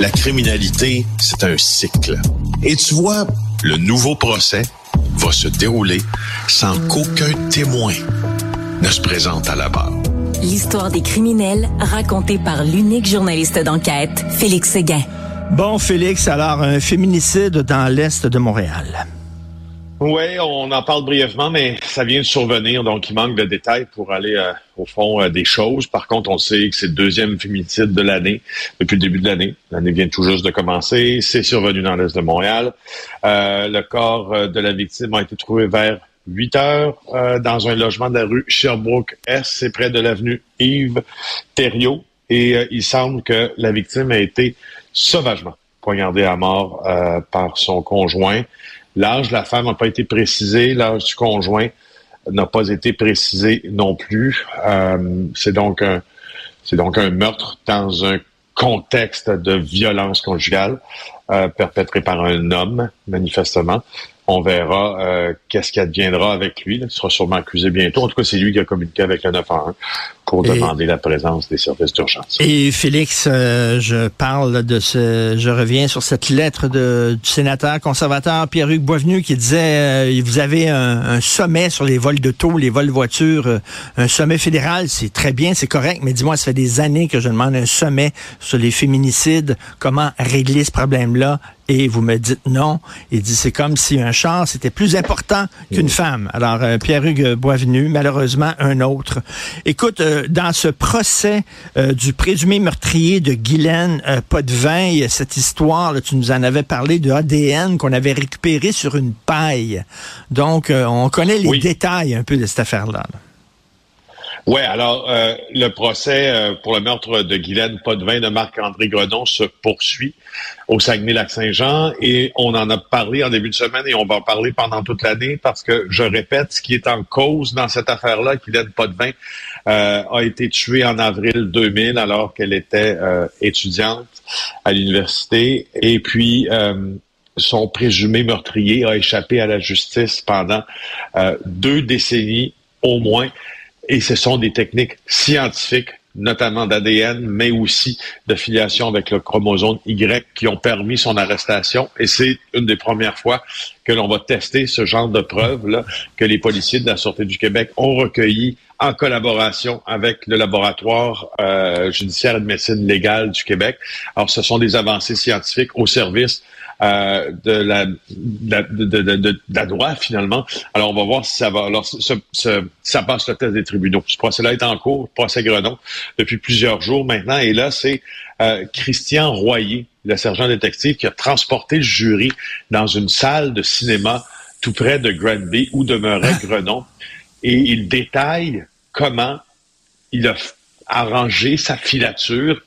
La criminalité, c'est un cycle. Et tu vois, le nouveau procès va se dérouler sans qu'aucun témoin ne se présente à la barre. L'histoire des criminels racontée par l'unique journaliste d'enquête, Félix Séguin. Bon, Félix, alors, un féminicide dans l'Est de Montréal. Oui, on en parle brièvement, mais ça vient de survenir, donc il manque de détails pour aller euh, au fond euh, des choses. Par contre, on sait que c'est le deuxième féminicide de l'année, depuis le début de l'année. L'année vient tout juste de commencer. C'est survenu dans l'est de Montréal. Euh, le corps de la victime a été trouvé vers 8 heures dans un logement de la rue Sherbrooke-Est, c'est près de l'avenue Yves Thériault. Et il semble que la victime a été sauvagement poignardée à mort par son conjoint. L'âge de la femme n'a pas été précisé, l'âge du conjoint n'a pas été précisé non plus. Euh, c'est donc un c'est donc un meurtre dans un contexte de violence conjugale euh, perpétré par un homme, manifestement. On verra euh, qu'est-ce qui adviendra avec lui. Il sera sûrement accusé bientôt. En tout cas, c'est lui qui a communiqué avec le 911 pour demander la présence des services d'urgence. Et Félix, euh, je parle de ce, je reviens sur cette lettre de, du sénateur conservateur Pierre-Hugues Boisvenu qui disait, euh, vous avez un, un, sommet sur les vols de taux, les vols de voitures, un sommet fédéral, c'est très bien, c'est correct, mais dis-moi, ça fait des années que je demande un sommet sur les féminicides, comment régler ce problème-là, et vous me dites non. Il dit c'est comme si un char c'était plus important qu'une femme. Alors euh, Pierre-Hugues Boisvenu, malheureusement un autre. Écoute, euh, dans ce procès euh, du présumé meurtrier de Guylaine Potvin, cette histoire, là, tu nous en avais parlé de ADN qu'on avait récupéré sur une paille. Donc on connaît les détails un peu de cette affaire-là. là oui, alors euh, le procès euh, pour le meurtre de Guylaine Potvin de Marc-André Gredon se poursuit au Saguenay-Lac-Saint-Jean et on en a parlé en début de semaine et on va en parler pendant toute l'année parce que, je répète, ce qui est en cause dans cette affaire-là, Guylaine Potvin euh, a été tuée en avril 2000 alors qu'elle était étudiante à l'université et puis son présumé meurtrier a échappé à la justice pendant deux décennies au moins. Et ce sont des techniques scientifiques, notamment d'ADN, mais aussi de filiation avec le chromosome Y qui ont permis son arrestation. Et c'est une des premières fois que l'on va tester ce genre de preuves-là que les policiers de la Sûreté du Québec ont recueilli en collaboration avec le laboratoire euh, judiciaire et de médecine légale du Québec. Alors, ce sont des avancées scientifiques au service euh, de, la, de, de, de, la loi, finalement. Alors, on va voir si ça va. Alors, ce, ce, ça passe le test des tribunaux. Ce procès-là est en cours, procès Grenon, depuis plusieurs jours maintenant. Et là, c'est euh, Christian Royer, le sergent détective, qui a transporté le jury dans une salle de cinéma tout près de Granby où demeurait Grenon. Et il détaille comment il a arrangé sa filature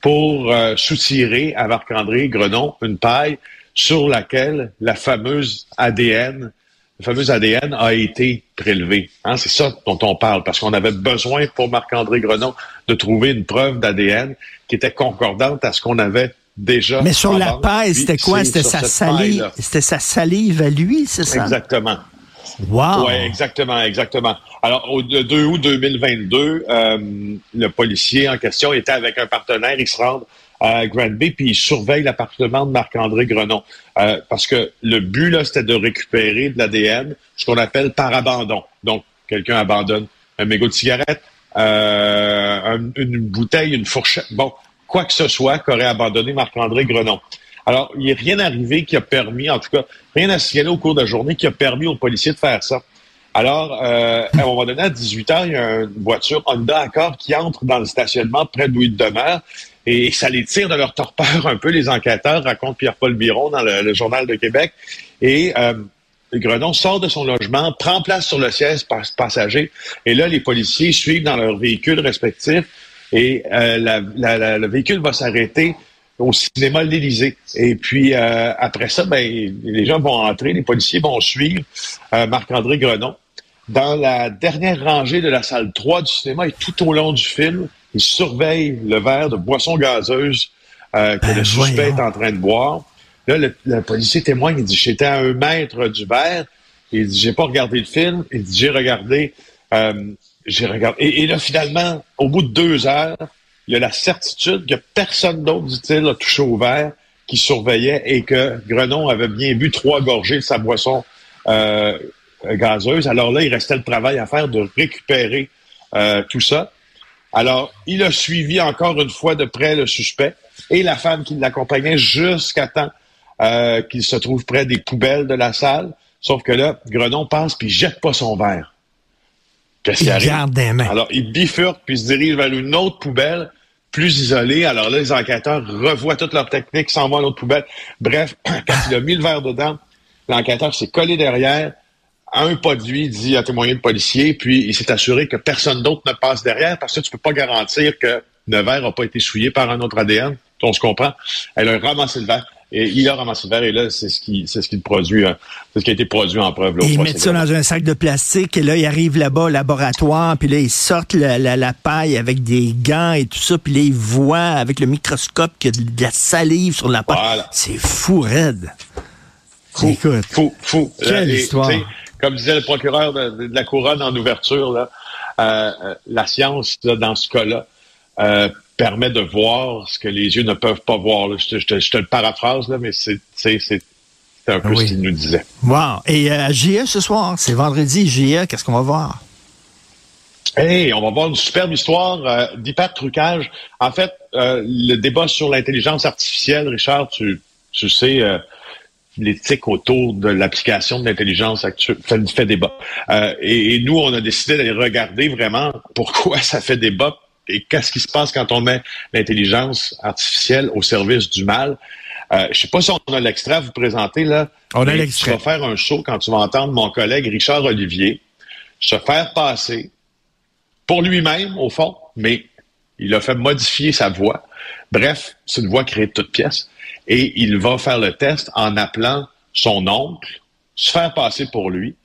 pour euh, soutirer à Marc-André Grenon une paille sur laquelle la fameuse ADN, le fameux ADN a été prélevé. Hein, c'est ça dont on parle, parce qu'on avait besoin pour Marc-André Grenon de trouver une preuve d'ADN qui était concordante à ce qu'on avait déjà. Mais sur la paille, c'était quoi? C'était sa salive. C'était sa salive à lui, c'est ça? Exactement. Wow. Oui, exactement, exactement. Alors, au 2 août 2022, euh, le policier en question était avec un partenaire, il se rend à Granby, puis il surveille l'appartement de Marc-André Grenon. Euh, parce que le but, là, c'était de récupérer de l'ADN, ce qu'on appelle par abandon. Donc, quelqu'un abandonne un mégot de cigarette, euh, une bouteille, une fourchette, bon, quoi que ce soit qu'aurait abandonné Marc-André Grenon. Alors, il n'y a rien arrivé qui a permis, en tout cas, rien à signaler au cours de la journée qui a permis aux policiers de faire ça. Alors, euh, à un moment à 18 h il y a une voiture Honda Accord qui entre dans le stationnement près d'où ils demeurent et ça les tire de leur torpeur un peu, les enquêteurs, raconte Pierre-Paul Biron dans le, Journal de Québec. Et euh, Grenon sort de son logement, prend place sur le siège passager, et là, les policiers suivent dans leurs véhicules respectifs, et euh, le véhicule va s'arrêter au cinéma L'Élysée. Et puis euh, après ça, ben, les gens vont entrer, les policiers vont suivre euh, Marc-André Grenon dans la dernière rangée de la salle 3 du cinéma et tout au long du film, il surveille le verre de boisson gazeuse euh, que ben, le suspect est en train de boire. Là, le, policier témoigne, il dit, j'étais à un mètre du verre. Il dit, j'ai pas regardé le film. Il dit, j'ai regardé, euh, j'ai regardé. Et, là, finalement, au bout de deux heures, il a la certitude que personne d'autre, dit-il, a touché au verre, qui surveillait et que Grenon avait bien bu trois gorgées de sa boisson euh, gazeuse. Alors là, il restait le travail à faire de récupérer euh, tout ça. Alors, il a suivi encore une fois de près le suspect et la femme qui l'accompagnait jusqu'à temps euh, qu'il se trouve près des poubelles de la salle. Sauf que là, Grenon passe puis jette pas son verre. Qu'est-ce qui arrive? Garde des mains. Alors, il bifurque puis se dirige vers une autre poubelle plus isolée. Alors là, les enquêteurs revoient toute leur technique, s'en vont à l'autre poubelle. Bref, quand il a mis le verre dedans, l'enquêteur s'est collé derrière, un pas de lui dit à témoigner de policier, puis il s'est assuré que personne d'autre ne passe derrière parce que tu peux pas garantir que le verre n'a pas été souillé par un autre ADN. On se comprend. Elle a ramassé le verre. Et il a ramassé le verre et là, c'est ce qui, c'est ce qui produit, euh, c'est ce qui a été produit en preuve. Là, ils mettent ça dans un sac de plastique et là, ils arrivent là-bas au laboratoire, puis là, ils sortent la, la, paille avec des gants et tout ça, puis là, ils voient avec le microscope qu'il y a de la salive sur la paille. C'est fou, raide. Fou, fou, fou. Quelle histoire comme disait le procureur de, la couronne en ouverture, là, euh, euh, la science, dans ce cas-là, euh, permet de voir ce que les yeux ne peuvent pas voir. Je, te, le paraphrase, là, mais c'est un peu ce qu'il nous disait. Wow. Et à JE ce soir, c'est vendredi, JE, qu'est-ce qu'on va voir? Hey, on va voir une superbe histoire d'hyper-trucage. En fait, le débat sur l'intelligence artificielle, Richard, tu, tu sais, l'éthique autour de l'application de l'intelligence actuelle fait, débat. Euh, et, nous, on a décidé d'aller regarder vraiment pourquoi ça fait débat et qu'est-ce qui se passe quand on met l'intelligence artificielle au service du mal? Euh, je sais pas si on a l'extrait à vous présenter là. On a l'extrait. Tu vas faire un show quand tu vas entendre mon collègue Richard Olivier se faire passer pour lui-même au fond, mais il a fait modifier sa voix. Bref, c'est une voix créée de toutes pièces et il va faire le test en appelant son oncle, se faire passer pour lui,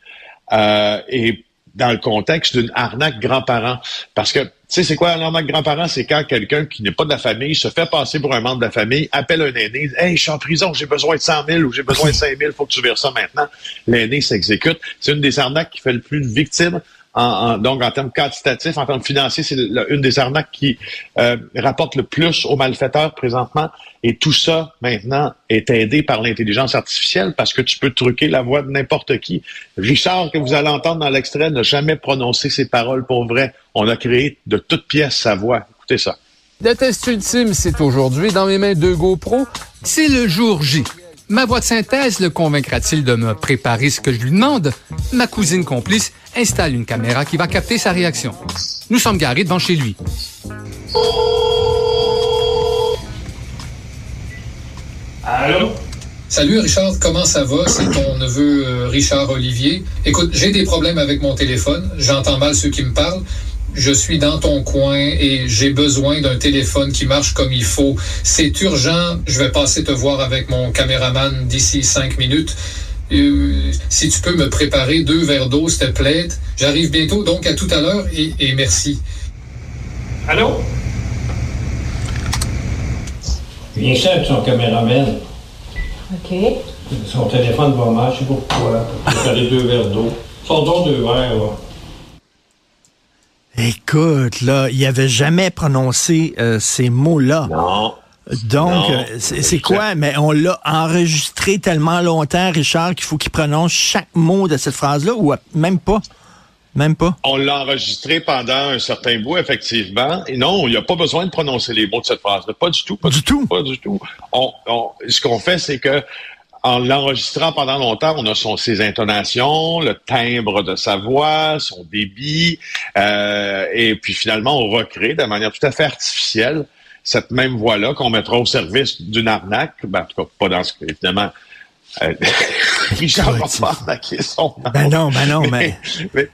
euh, et dans le contexte d'une arnaque grand-parent. Parce que, tu sais, c'est quoi une arnaque grand-parent? C'est quand quelqu'un qui n'est pas de la famille se fait passer pour un membre de la famille, appelle un aîné, « Hey, je suis en prison, j'ai besoin de 100 000 ou j'ai besoin de 5 000, faut que tu vires ça maintenant. » L'aîné s'exécute. C'est une des arnaques qui fait le plus de victimes donc en termes quantitatifs, en termes financiers, c'est une des arnaques qui euh, rapporte le plus aux malfaiteurs présentement. Et tout ça, maintenant, est aidé par l'intelligence artificielle parce que tu peux truquer la voix de n'importe qui. Richard, que vous allez entendre dans l'extrait, n'a jamais prononcé ces paroles pour vrai. On a créé de toutes pièces sa voix. Écoutez ça. Le test ultime, c'est aujourd'hui. Dans mes mains, deux GoPro. C'est le jour J. Ma voix de synthèse le convaincra-t-il de me préparer ce que je lui demande? Ma cousine complice installe une caméra qui va capter sa réaction. Nous sommes garés devant chez lui. Allô? Salut Richard, comment ça va? C'est ton neveu euh, Richard Olivier. Écoute, j'ai des problèmes avec mon téléphone. J'entends mal ceux qui me parlent je suis dans ton coin et j'ai besoin d'un téléphone qui marche comme il faut. C'est urgent. Je vais passer te voir avec mon caméraman d'ici cinq minutes. Euh, si tu peux me préparer deux verres d'eau, s'il te plaît. J'arrive bientôt, donc à tout à l'heure et, merci. Allô? Viens avec son caméraman. OK. Son téléphone va mal, je sais pas pourquoi. Pour préparer deux verres d'eau. Sont deux verres, là. Écoute, là, il avait jamais prononcé euh, ces mots-là. Non. Donc, euh, c'est quoi? Mais on l'a enregistré tellement longtemps, Richard, qu'il faut qu'il prononce chaque mot de cette phrase-là, ou même pas? Même pas? On l'a enregistré pendant un certain bout, effectivement. Et non, il n'y a pas besoin de prononcer les mots de cette phrase-là. Pas du tout. Pas du, tout. Pas du tout. ce qu'on fait, c'est que en l'enregistrant pendant longtemps, on a son, ses intonations, le timbre de sa voix, son débit, euh, et puis finalement, on recrée de manière tout à fait artificielle cette même voix-là qu'on mettra au service d'une arnaque. Ben, en tout cas, pas dans ce évidemment. Euh, Richard va pas arnaquer son nom. Ben non, ben non, mais... Mais,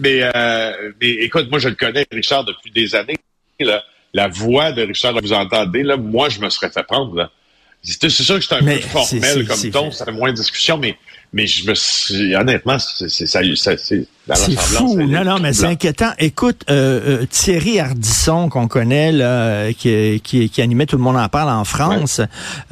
mais, euh, mais, écoute, moi, je le connais, Richard, depuis des années. la voix de Richard, vous entendez, là, moi, je me serais fait prendre, là. C'est sûr que c'est un peu formel comme ton, ça fait moins de discussion, mais Mais je me suis, honnêtement, c'est ça, c'est c'est fou. Non, non, mais c'est inquiétant. Écoute, euh, euh, Thierry Ardisson, qu'on connaît, là, qui, qui, qui, animait Tout le monde en parle en France,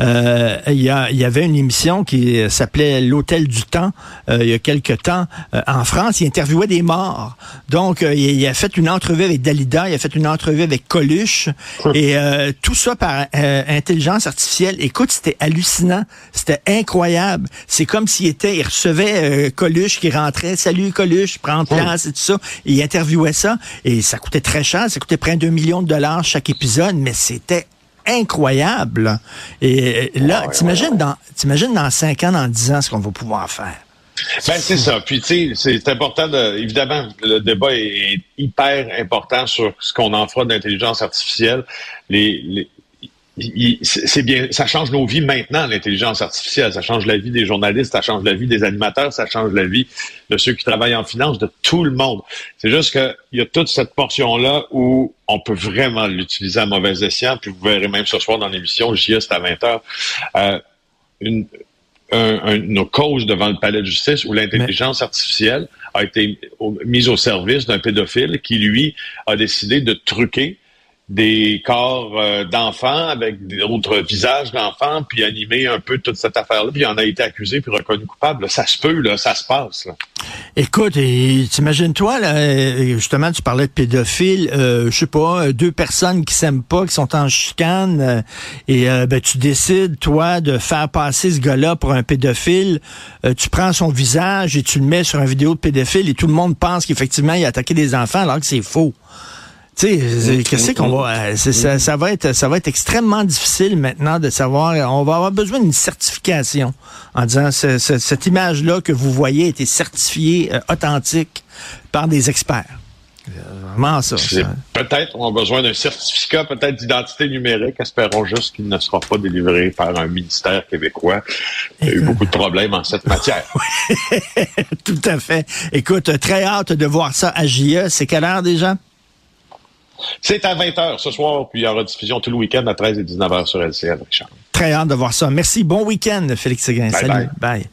euh, il, y a, y avait une émission qui s'appelait L'Hôtel du Temps, euh, il y a quelque temps, en France. Il interviewait des morts. Donc, il, il, a fait une entrevue avec Dalida, il a fait une entrevue avec Coluche, et tout ça par intelligence artificielle. Écoute, c'était hallucinant. C'était incroyable. C'est comme s'il était, il recevait Coluche qui rentrait. Salut Coluche, prendre place et tout ça. il interviewait ça et ça coûtait très cher. Ça coûtait près de 2 millions de dollars chaque épisode, mais c'était incroyable. Et là, t'imagines dans, t'imagines dans 5 ans, dans 10 ans, ce qu'on va pouvoir faire? Ben c'est ça. Puis tu sais, c'est important de. Évidemment, le débat est hyper important sur ce qu'on en fera d'intelligence artificielle. Les, les, c'est bien, ça change nos vies maintenant, l'intelligence artificielle. Ça change la vie des journalistes, ça change la vie des animateurs, ça change la vie de ceux qui travaillent en finance, de tout le monde. C'est juste qu'il y a toute cette portion-là où on peut vraiment l'utiliser à mauvais escient. Puis vous verrez même ce soir dans l'émission, JS, c'est à 20 h euh, une, une cause devant le palais de justice où l'intelligence artificielle a été mise au service d'un pédophile qui, lui, a décidé de truquer des corps euh, d'enfants avec d'autres visages d'enfants, puis animer un peu toute cette affaire-là, puis en a été accusé puis reconnu coupable. Ça se peut, là, ça se passe. Là. Écoute, t'imagines-toi, là, justement, tu parlais de pédophiles, euh, je sais pas, deux personnes qui s'aiment pas, qui sont en chicane, euh, et euh, ben, tu décides, toi, de faire passer ce gars-là pour un pédophile, tu prends son visage et tu le mets sur une vidéo de pédophile, et tout le monde pense qu'effectivement, il a attaqué des enfants, alors que c'est faux. Tu sais, qu'est-ce qu'on va, euh, ça, ça, va être, ça va être extrêmement difficile maintenant de savoir. On va avoir besoin d'une certification en disant cette image-là que vous voyez a été certifiée euh, authentique par des experts. Vraiment ça. Peut-être on a besoin d'un certificat, peut-être d'identité numérique. Espérons juste qu'il ne sera pas délivré par un ministère québécois. Il y a eu beaucoup de problèmes en cette matière. Tout à fait. Écoute, très hâte de voir ça à JE. C'est quelle heure déjà? C'est à 20h ce soir, puis il y aura diffusion tout le week-end à 13 et 19h sur LCL, Richard. Très hâte de voir ça. Merci. Bon week-end, Félix Seguin. Salut. bye.